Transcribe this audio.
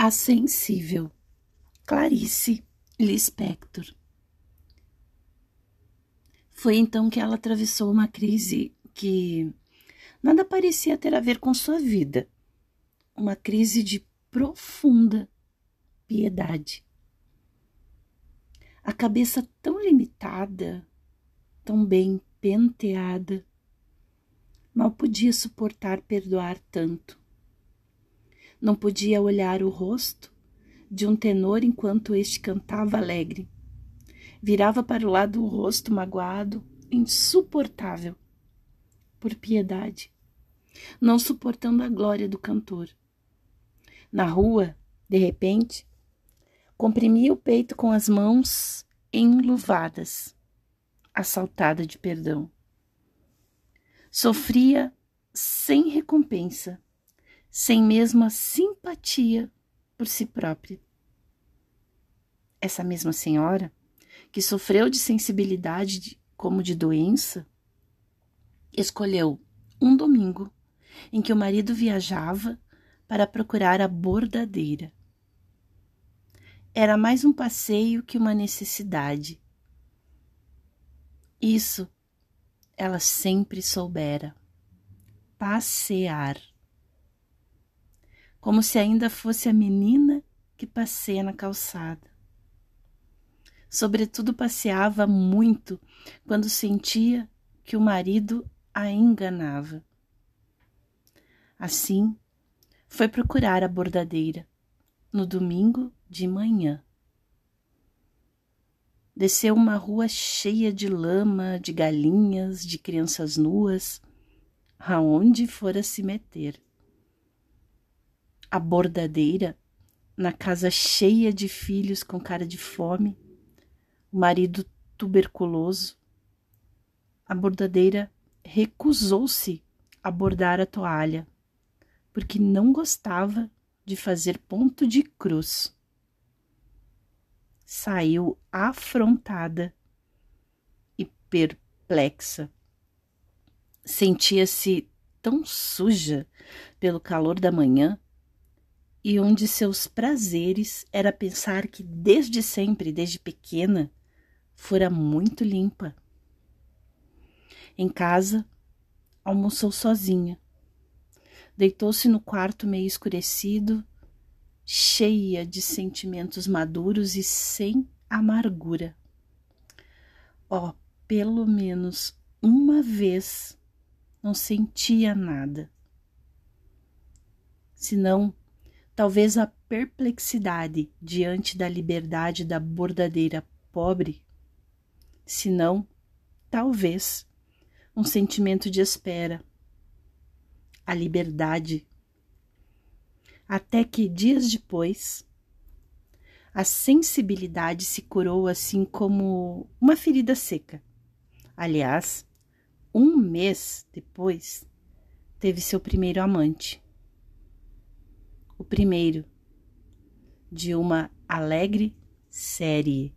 A sensível Clarice Lispector. Foi então que ela atravessou uma crise que nada parecia ter a ver com sua vida. Uma crise de profunda piedade. A cabeça tão limitada, tão bem penteada, mal podia suportar perdoar tanto não podia olhar o rosto de um tenor enquanto este cantava alegre. Virava para o lado o rosto magoado, insuportável, por piedade, não suportando a glória do cantor. Na rua, de repente, comprimia o peito com as mãos enluvadas, assaltada de perdão. Sofria sem recompensa sem mesmo a simpatia por si própria. Essa mesma senhora, que sofreu de sensibilidade como de doença, escolheu um domingo em que o marido viajava para procurar a bordadeira. Era mais um passeio que uma necessidade. Isso ela sempre soubera. Passear como se ainda fosse a menina que passeia na calçada. Sobretudo passeava muito quando sentia que o marido a enganava. Assim, foi procurar a bordadeira no domingo de manhã. Desceu uma rua cheia de lama, de galinhas, de crianças nuas, aonde fora se meter a bordadeira, na casa cheia de filhos com cara de fome, o marido tuberculoso. A bordadeira recusou-se a bordar a toalha, porque não gostava de fazer ponto de cruz. Saiu afrontada e perplexa. Sentia-se tão suja pelo calor da manhã e um de seus prazeres era pensar que desde sempre, desde pequena, fora muito limpa. Em casa, almoçou sozinha. Deitou-se no quarto meio escurecido, cheia de sentimentos maduros e sem amargura. Oh, pelo menos uma vez não sentia nada. Senão, Talvez a perplexidade diante da liberdade da bordadeira pobre, se não, talvez, um sentimento de espera, a liberdade. Até que, dias depois, a sensibilidade se curou assim como uma ferida seca. Aliás, um mês depois, teve seu primeiro amante primeiro de uma alegre série.